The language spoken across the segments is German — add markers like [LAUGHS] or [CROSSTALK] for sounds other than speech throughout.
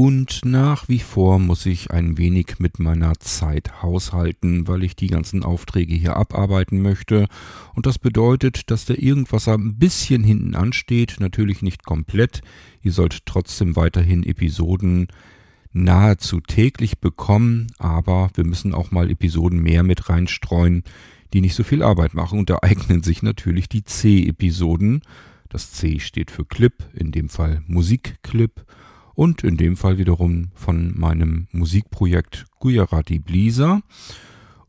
Und nach wie vor muss ich ein wenig mit meiner Zeit haushalten, weil ich die ganzen Aufträge hier abarbeiten möchte. Und das bedeutet, dass der Irgendwasser ein bisschen hinten ansteht, natürlich nicht komplett. Ihr sollt trotzdem weiterhin Episoden nahezu täglich bekommen, aber wir müssen auch mal Episoden mehr mit reinstreuen, die nicht so viel Arbeit machen. Und da [LAUGHS] eignen sich natürlich die C-Episoden. Das C steht für Clip, in dem Fall Musikclip und in dem Fall wiederum von meinem Musikprojekt Gujarati Blisa.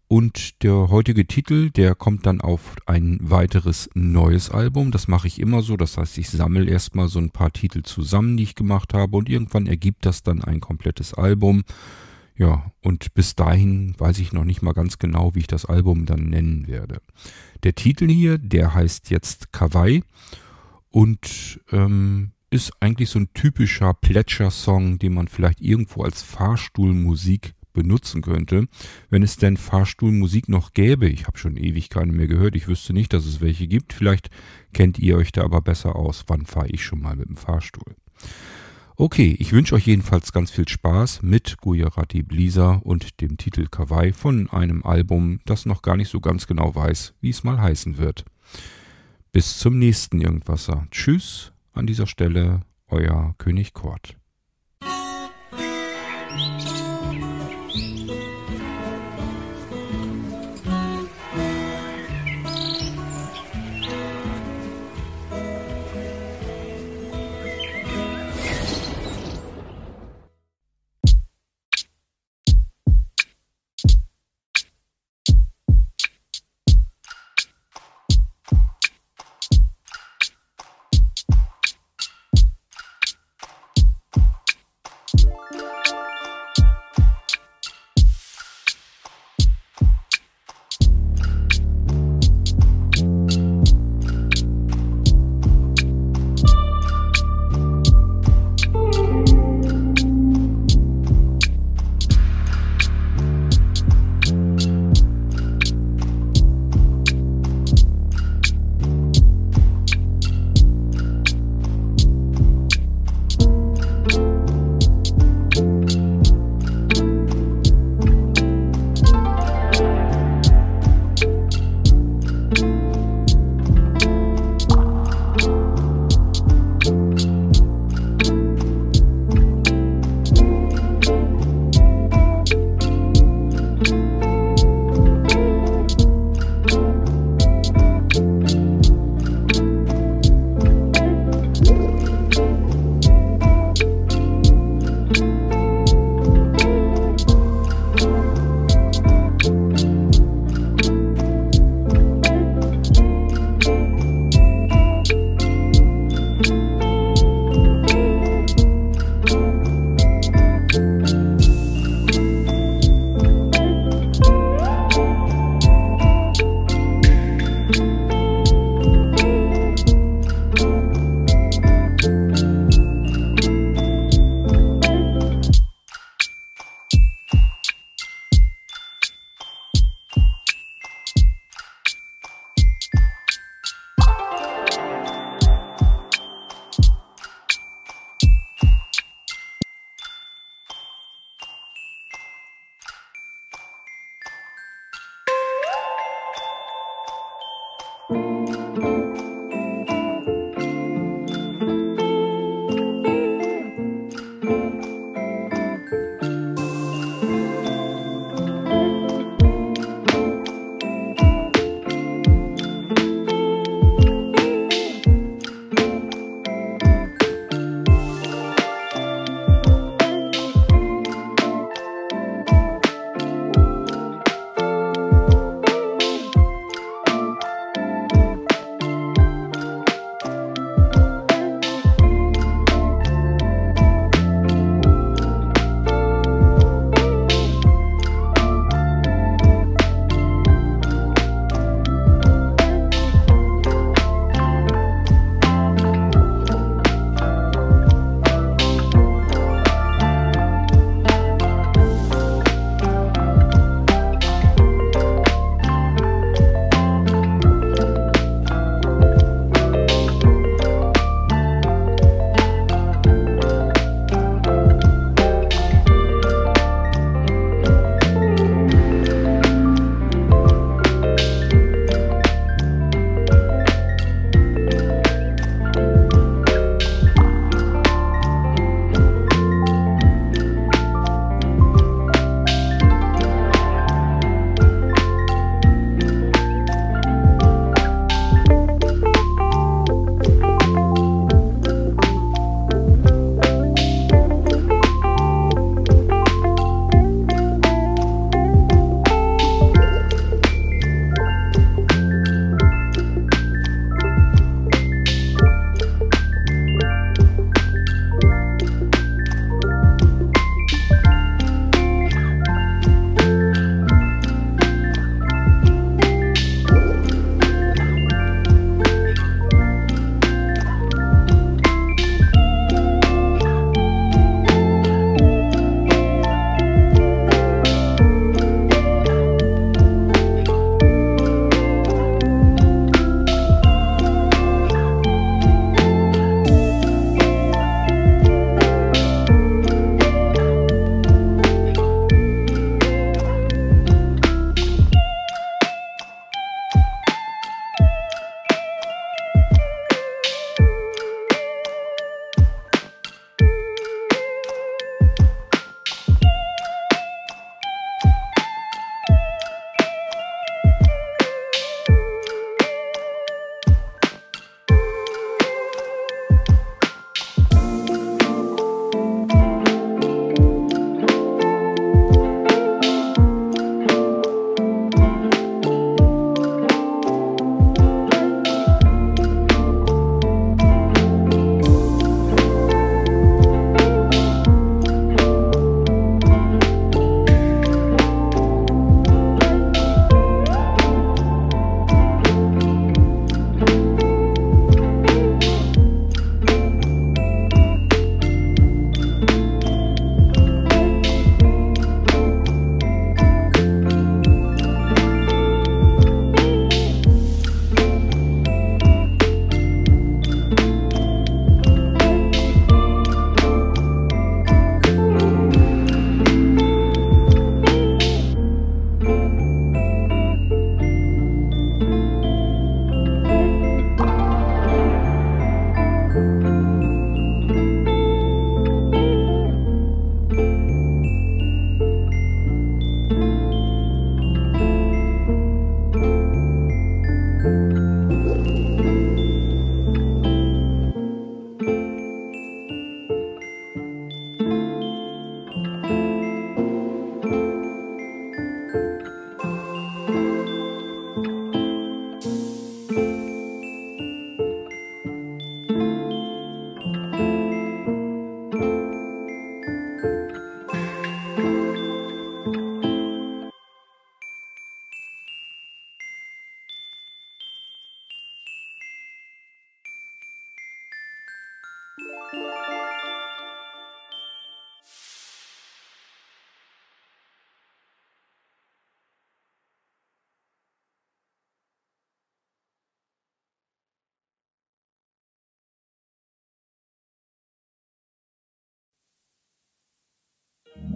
Und der heutige Titel, der kommt dann auf ein weiteres neues Album. Das mache ich immer so. Das heißt, ich sammle erstmal so ein paar Titel zusammen, die ich gemacht habe. Und irgendwann ergibt das dann ein komplettes Album. Ja, und bis dahin weiß ich noch nicht mal ganz genau, wie ich das Album dann nennen werde. Der Titel hier, der heißt jetzt Kawaii und ähm, ist eigentlich so ein typischer Plätscher-Song, den man vielleicht irgendwo als Fahrstuhlmusik benutzen könnte, wenn es denn Fahrstuhlmusik noch gäbe. Ich habe schon ewig keine mehr gehört. Ich wüsste nicht, dass es welche gibt. Vielleicht kennt ihr euch da aber besser aus. Wann fahre ich schon mal mit dem Fahrstuhl? Okay, ich wünsche euch jedenfalls ganz viel Spaß mit Gujarati Blisa und dem Titel Kawaii von einem Album, das noch gar nicht so ganz genau weiß, wie es mal heißen wird. Bis zum nächsten Irgendwasser. Tschüss an dieser Stelle, euer König Kort.